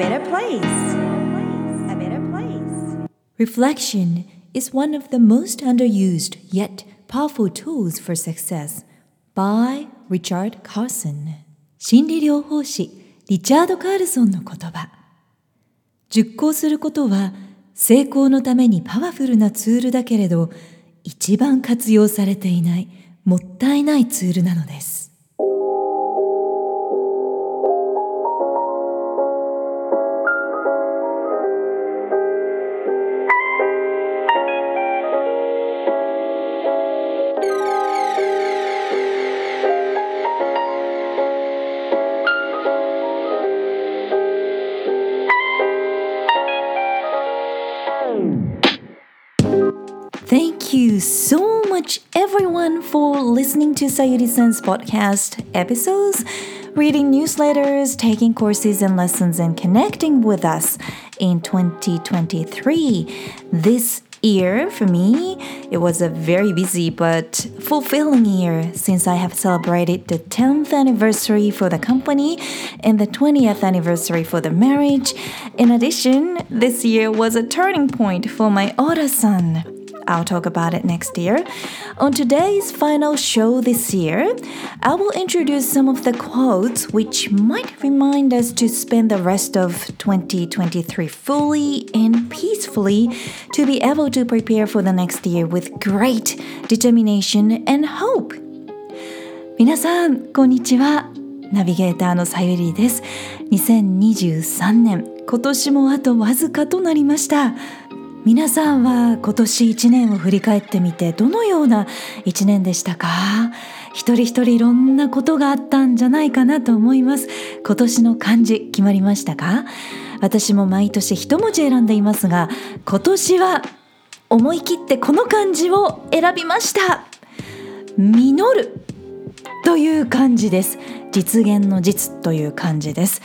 better place. A better place. Reflection is one of the most underused yet powerful tools for success by Richard Carson 心理療法士リチャード・カールソンの言葉熟考することは成功のためにパワフルなツールだけれど一番活用されていないもったいないツールなのです listening to Sayuri Sen's podcast episodes, reading newsletters, taking courses and lessons, and connecting with us in 2023. This year for me, it was a very busy but fulfilling year since I have celebrated the 10th anniversary for the company and the 20th anniversary for the marriage. In addition, this year was a turning point for my older son. I'll talk about it next year. On today's final show this year, I will introduce some of the quotes which might remind us to spend the rest of 2023 fully and peacefully to be able to prepare for the next year with great determination and hope. 皆さん、こんにちは。ナビゲーターのさゆりです。2023年、今年もあとわずかとなりました。 皆さんは今年1年を振り返ってみてどのような1年でしたか？一人一人いろんなことがあったんじゃないかなと思います。今年の漢字決まりましたか？私も毎年一文字選んでいますが今年は思い切ってこの漢字を選びました。実るという漢字です。実現の実という漢字です、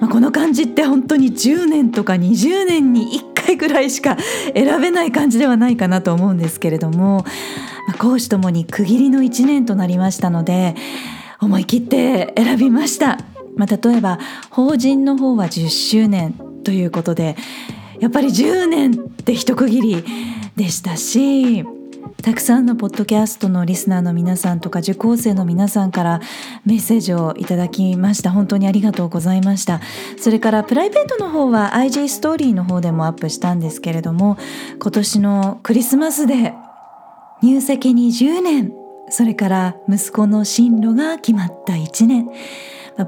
まあ、この漢字って本当に10年とか20年に1回ぐらいしか選べない漢字ではないかなと思うんですけれども、まあ、講師ともに区切りの1年となりましたので思い切って選びました、まあ、例えば法人の方は10周年ということでやっぱり10年って一区切りでしたしたくさんのポッドキャストのリスナーの皆さんとか受講生の皆さんからメッセージをいただきました。本当にありがとうございました。それからプライベートの方は IG ストーリーの方でもアップしたんですけれども今年のクリスマスで入籍20年。それから息子の進路が決まった1年。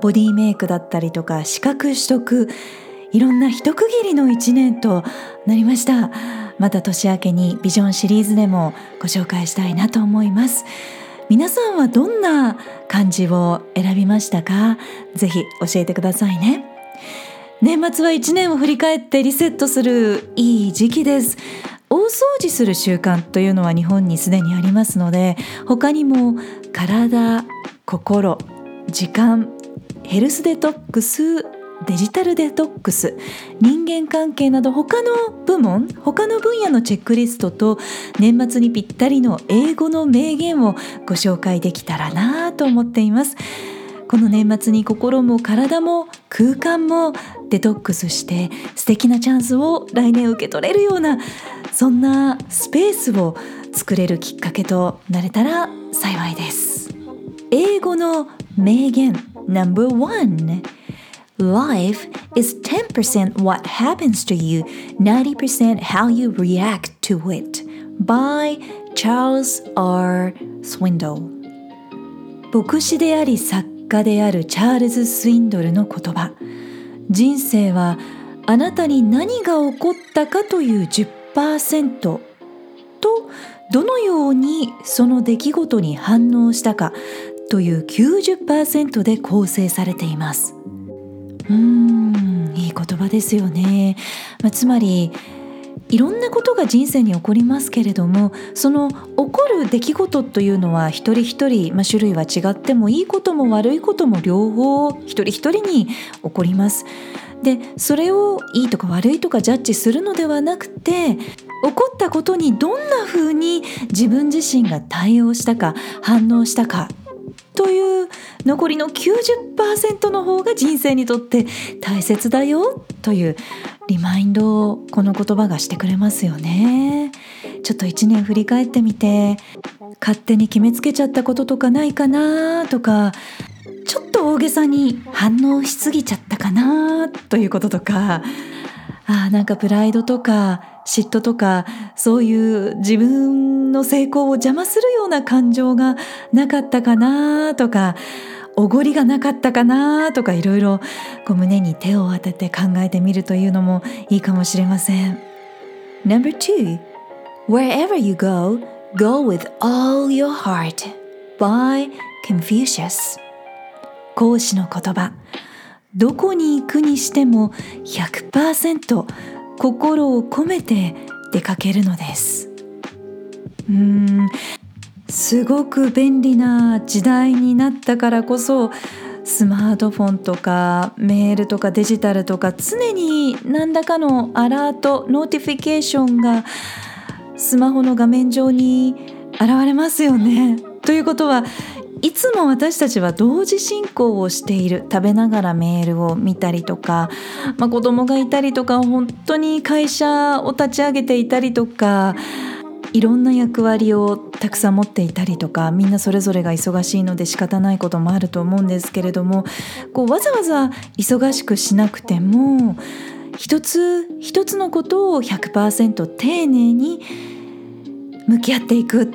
ボディメイクだったりとか資格取得。いろんな一区切りの1年となりました。また年明けにビジョンシリーズでもご紹介したいなと思います。皆さんはどんな漢字を選びましたか？ぜひ教えてくださいね。年末は1年を振り返ってリセットするいい時期です。大掃除する習慣というのは日本にすでにありますので他にも体心時間ヘルスデトックスデジタルデトックス。人間関係など他の部門他の分野のチェックリストと年末にぴったりの英語の名言をご紹介できたらなと思っています。この年末に心も体も空間もデトックスして素敵なチャンスを来年受け取れるようなそんなスペースを作れるきっかけとなれたら幸いです。英語の名言 No.1 Life is 10% what happens to you, 90% how you react to it. By Charles R. Swindoll 牧師であり作家であるチャールズ・スウィンドルの言葉人生はあなたに何が起こったかという10%とどのようにその出来事に反応したかという90%で構成されています。うんいい言葉ですよね、まあ、つまりいろんなことが人生に起こりますけれどもその起こる出来事というのは一人一人、まあ、種類は違ってもいいことも悪いことも両方一人一人に起こります。でそれをいいとか悪いとかジャッジするのではなくて起こったことにどんなふうに自分自身が対応したか反応したかという残りの90%の方が人生にとって大切だよというリマインドをこの言葉がしてくれますよね。ちょっと一年振り返ってみて勝手に決めつけちゃったこととかないかなとかちょっと大げさに反応しすぎちゃったかなということとかあなんかプライドとか嫉妬とかそういう自分の成功を邪魔するような感情がなかったかなとかおごりがなかったかなとかいろいろ胸に手を当てて考えてみるというのもいいかもしれません。Number two, wherever you go, go with all your heart by Confucius 講師の言葉どこに行くにしても100%心を込めて出かけるのですうーんすごく便利な時代になったからこそスマートフォンとかメールとかデジタルとか常に何らかのアラート notification がスマホの画面上に現れますよね。ということはいつも私たちは同時進行をしている。食べながらメールを見たりとか、まあ、子供がいたりとか本当に会社を立ち上げていたりとかいろんな役割をたくさん持っていたりとかみんなそれぞれが忙しいので仕方ないこともあると思うんですけれどもこうわざわざ忙しくしなくても一つ一つのことを100%丁寧に向き合っていく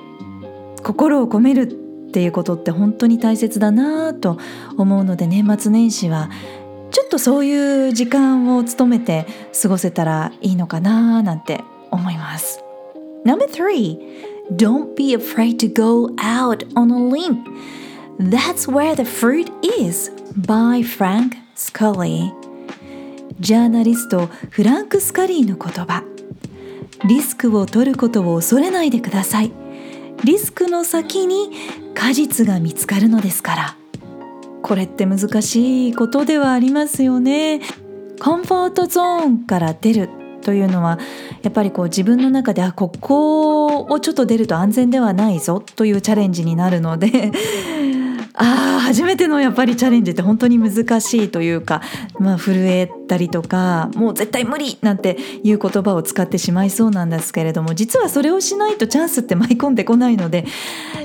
心を込めるっていうことって本当に大切だなと思うので年末年始はちょっとそういう時間を務めて過ごせたらいいのかななんて思います。Number three, don't be afraid to go out on a limb. That's where the fruit is by Frank Scully. ジャーナリストフランク・スカリーの言葉リスクを取ることを恐れないでください。リスクの先に果実が見つかるのですから。これって難しいことではありますよね。コンフォートゾーンから出るというのはやっぱりこう自分の中であここをちょっと出ると安全ではないぞというチャレンジになるのでああ初めてのやっぱりチャレンジって本当に難しいというか、まあ、震えたりとかもう絶対無理なんていう言葉を使ってしまいそうなんですけれども実はそれをしないとチャンスって舞い込んでこないので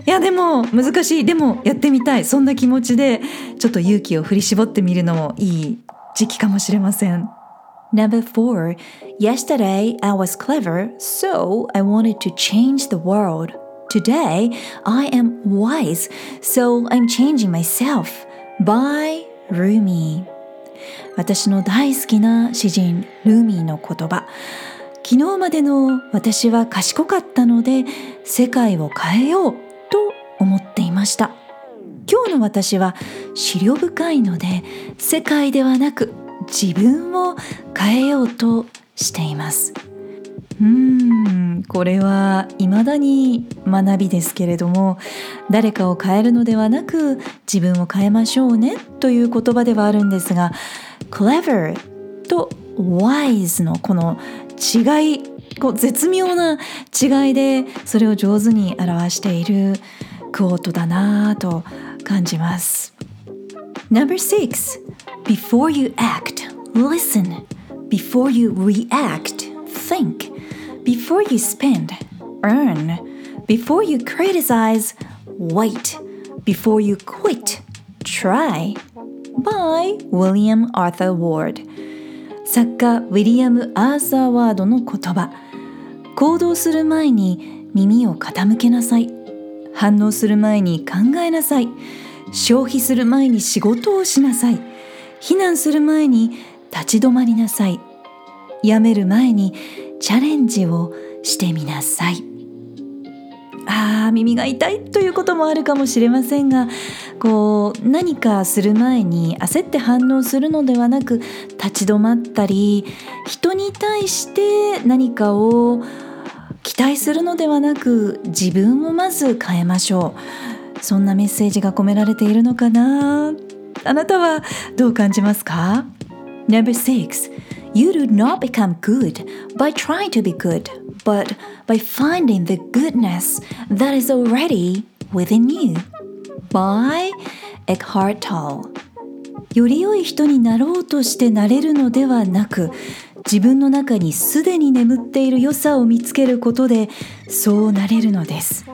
いやでも難しいでもやってみたいそんな気持ちでちょっと勇気を振り絞ってみるのもいい時期かもしれません。Number four, yesterday I was clever, so I wanted to change the world. Today, I am wise, so I'm changing myself. by Rumi. 私の大好きな詩人ルーミーの言葉。昨日までの私は賢かったので世界を変えようと思っていました。今日の私は資料深いので世界ではなく自分を変えようとしています。うーんこれは未だに学びですけれども誰かを変えるのではなく自分を変えましょうねという言葉ではあるんですが clever と wise のこの違いこう絶妙な違いでそれを上手に表しているクォートだなぁと感じます。Number six Before you act, listen. Before you react, think. Before you spend, earn. Before you criticize, wait. Before you quit, try. by William Arthur Ward. 作家ウィリアム・アーサー・ワードの言葉。行動する前に耳を傾けなさい。反応する前に考えなさい。消費する前に仕事をしなさい。避難する前に立ち止まりなさい。やめる前にチャレンジをしてみなさい。あ耳が痛いということもあるかもしれませんがこう何かする前に焦って反応するのではなく立ち止まったり人に対して何かを期待するのではなく自分をまず変えましょう。そんなメッセージが込められているのかな？あなたはどう感じますか？Number You do not become good by trying to be good, but by finding the goodness that is already within you. by Eckhart Tolle より良い人になろうとしてなれるのではなく自分の中にすでに眠っている良さを見つけることでそうなれるのです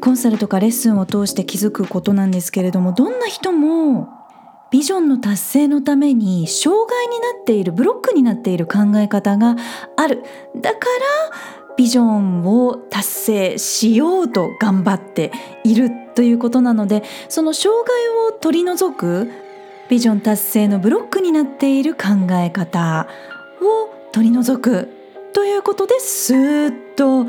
コンサルとかレッスンを通して気づくことなんですけれどもどんな人もビジョンの達成のために障害になっているブロックになっている考え方がある。だからビジョンを達成しようと頑張っているということなのでその障害を取り除くビジョン達成のブロックになっている考え方を取り除くということでスーッと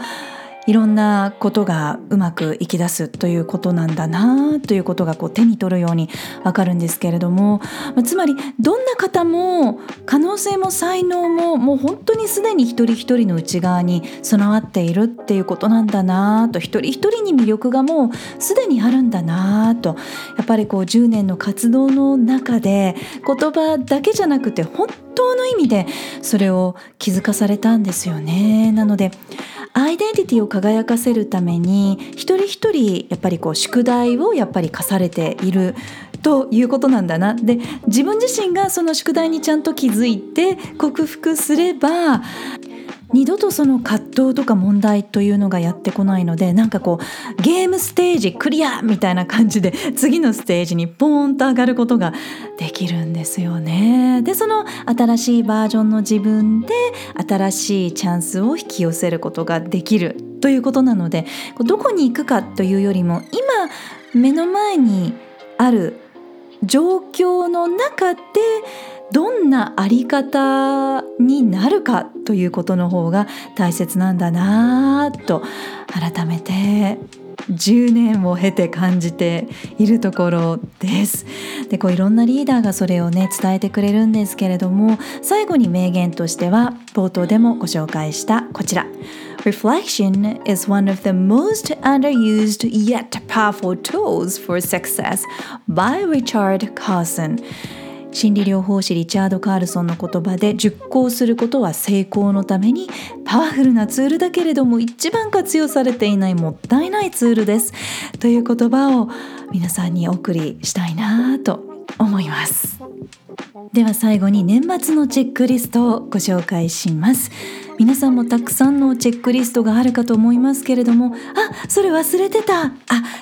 いろんなことがうまくいき出すということなんだなということがこう手に取るようにわかるんですけれども、つまりどんな方も可能性も才能ももう本当にすでに一人一人の内側に備わっているっていうことなんだなと一人一人に魅力がもうすでにあるんだなとやっぱりこう10年の活動の中で言葉だけじゃなくて本当の意味でそれを気づかされたんですよね。なのでアイデンティティを輝かせるために一人一人やっぱりこう宿題をやっぱり課されているということなんだな。で自分自身がその宿題にちゃんと気づいて克服すれば二度とその葛藤とか問題というのがやってこないのでなんかこうゲームステージクリアみたいな感じで 次のステージにポーンと上がることができるんですよね。でその新しいバージョンの自分で新しいチャンスを引き寄せることができるということなのでどこに行くかというよりも今目の前にある状況の中でどんなあり方になるかということの方が大切なんだなと改めて10年を経て感じているところです。でこういろんなリーダーがそれをね伝えてくれるんですけれども最後に名言としては冒頭でもご紹介したこちら。Reflection is one of the most underused yet powerful tools for success by Richard Carson 心理療法士リチャード・カールソンの言葉で熟考することは成功のためにパワフルなツールだけれども一番活用されていないもったいないツールですという言葉を皆さんにお送りしたいなと思います。では最後に年末のチェックリストをご紹介します。皆さんもたくさんのチェックリストがあるかと思いますけれどもあそれ忘れてた。あ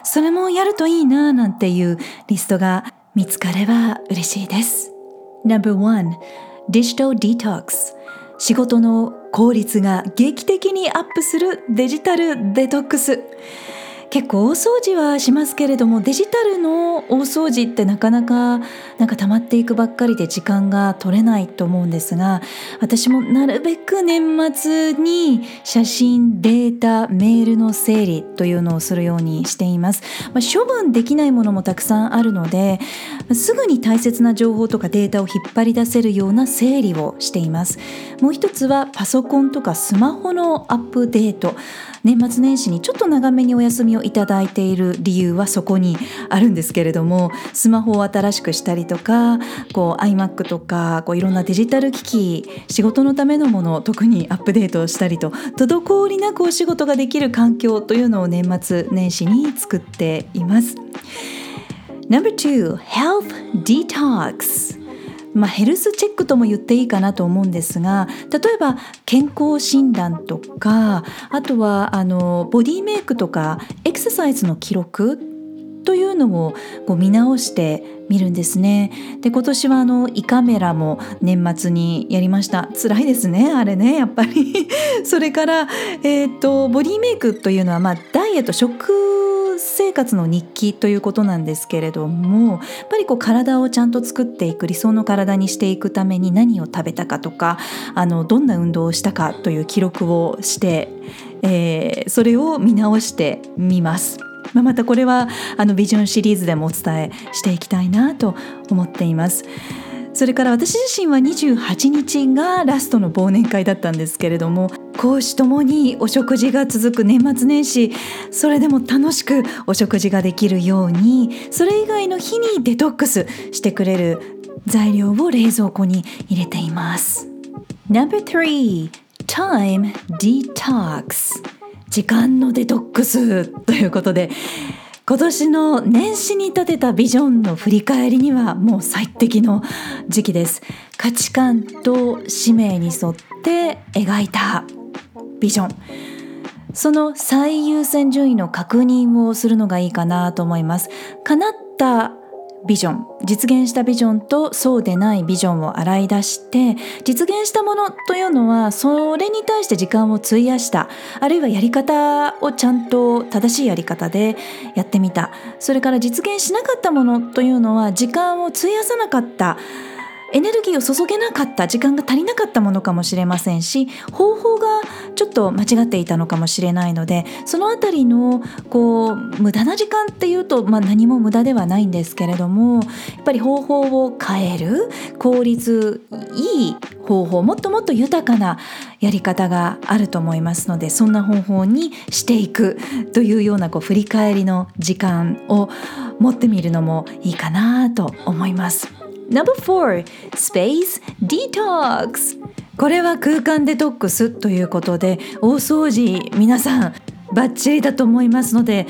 それもやるといいななんていうリストが見つかれば嬉しいです。No.1 Digital Detox. 仕事の効率が劇的にアップするデジタルデトックス。結構大掃除はしますけれどもデジタルの大掃除ってなかなかなんか溜まっていくばっかりで時間が取れないと思うんですが私もなるべく年末に写真データメールの整理というのをするようにしています、まあ、処分できないものもたくさんあるのですぐに大切な情報とかデータを引っ張り出せるような整理をしています。もう一つはパソコンとかスマホのアップデート。年末年始にちょっと長めにお休みをいただいている理由はそこにあるんですけれどもスマホを新しくしたりとかこう iMac とかこういろんなデジタル機器仕事のためのものを特にアップデートしたりと滞りなくお仕事ができる環境というのを年末年始に作っています。No.2 Health Detox まあ、ヘルスチェックとも言っていいかなと思うんですが例えば健康診断とかあとはあのボディメイクとかエクササイズの記録というのをこう見直してみるんですね。で今年はあの胃カメラも年末にやりました。辛いですねあれねやっぱり それから、えーと、ボディメイクというのは、まあ、ダイエット食生活の日記ということなんですけれどもやっぱりこう体をちゃんと作っていく理想の体にしていくために何を食べたかとかあのどんな運動をしたかという記録をして、えー、それを見直してみます。まあ、またこれはあのビジョンシリーズでもお伝えしていきたいなと思っています。それから私自身は28日がラストの忘年会だったんですけれども講師ともにお食事が続く年末年始それでも楽しくお食事ができるようにそれ以外の日にデトックスしてくれる材料を冷蔵庫に入れています。No.3 Time Detox 時間のデトックスということで今年の年始に立てたビジョンの振り返りにはもう最適の時期です。価値観と使命に沿って描いたビジョン。その最優先順位の確認をするのがいいかなと思います。叶ったビジョン。実現したビジョンとそうでないビジョンを洗い出して実現したものというのはそれに対して時間を費やしたあるいはやり方をちゃんと正しいやり方でやってみた。それから実現しなかったものというのは時間を費やさなかった。エネルギーを注げなかった。時間が足りなかったものかもしれませんし方法がちょっと間違っていたのかもしれないのでそのあたりのこう無駄な時間っていうと、まあ、何も無駄ではないんですけれどもやっぱり方法を変える効率いい方法もっともっと豊かなやり方があると思いますのでそんな方法にしていくというようなこう振り返りの時間を持ってみるのもいいかなと思います。Number 4 Space Detox これは空間デトックスということで大掃除皆さんバッチリだと思いますので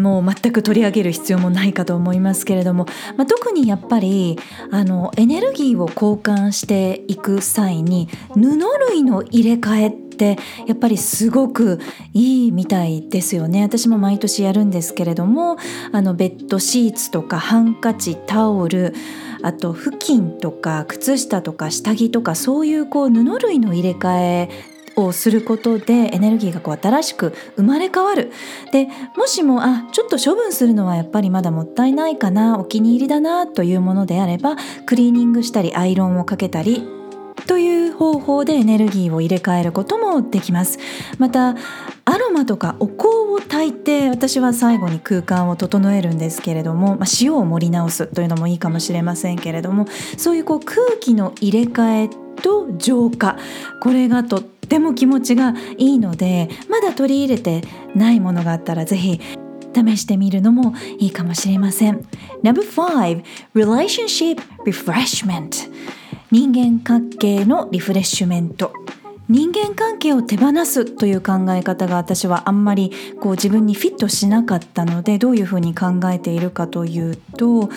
もう全く取り上げる必要もないかと思いますけれども、まあ、特にやっぱりあのエネルギーを交換していく際に布類の入れ替えってやっぱりすごくいいみたいですよね。私も毎年やるんですけれどもあのベッドシーツとかハンカチタオルあと布巾とか靴下とか下着とかそういうこう布類の入れ替えをすることでエネルギーがこう新しく生まれ変わる。でもしもあちょっと処分するのはやっぱりまだもったいないかなお気に入りだなというものであればクリーニングしたりアイロンをかけたりという方法でエネルギーを入れ替えることもできます。またアロマとかお香を焚いて私は最後に空間を整えるんですけれども、まあ、塩を盛り直すというのもいいかもしれませんけれどもそういうこう空気の入れ替えと浄化これがとっても気持ちがいいのでまだ取り入れてないものがあったらぜひ試してみるのもいいかもしれません。No.5 Relationship Refreshment 人間関係のリフレッシュメント人間関係を手放すという考え方が私はあんまりこう自分にフィットしなかったのでどういうふうに考えているかというと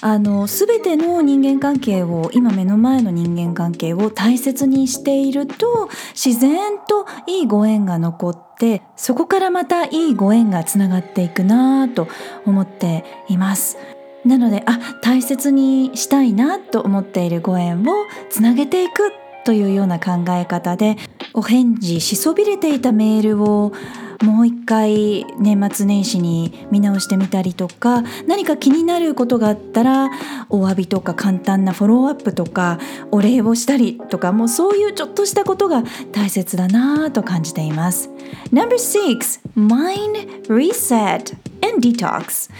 あの全ての人間関係を今目の前の人間関係を大切にしていると自然といいご縁が残ってそこからまたいいご縁がつながっていくなと思っています。なのであ大切にしたいなと思っているご縁をつなげていくというような考え方でお返事しそびれていたメールをもう一回年末年始に見直してみたりとか何か気になることがあったらお詫びとか簡単なフォローアップとかお礼をしたりとかもうそういうちょっとしたことが大切だなぁと感じています。No.6 Mind Reset and Detox.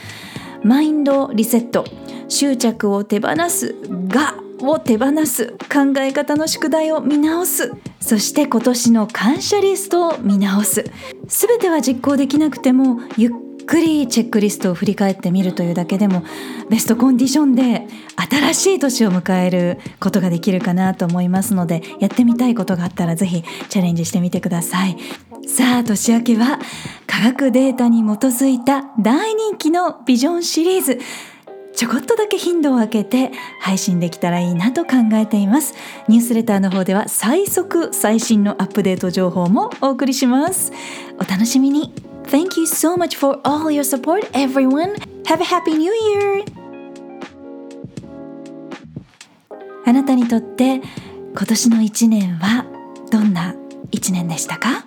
マインドリセット執着を手放すが。を手放す考え方の宿題を見直す。そして今年の感謝リストを見直す。全ては実行できなくてもゆっくりチェックリストを振り返ってみるというだけでもベストコンディションで新しい年を迎えることができるかなと思いますのでやってみたいことがあったらぜひチャレンジしてみてください。さあ年明けは科学データに基づいた大人気のビジョンシリーズ。ちょこっとだけ頻度を空けて配信できたらいいなと考えています。ニュースレターの方では最速最新のアップデート情報もお送りします。お楽しみに。Thank you so much for all your support everyone. Have a happy new year. あなたにとって今年の一年はどんな一年でしたか？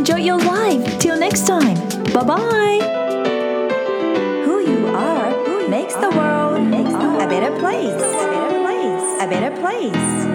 Enjoy your life Till next time Bye bye Who you are makes the world a better place. A better place. A better place.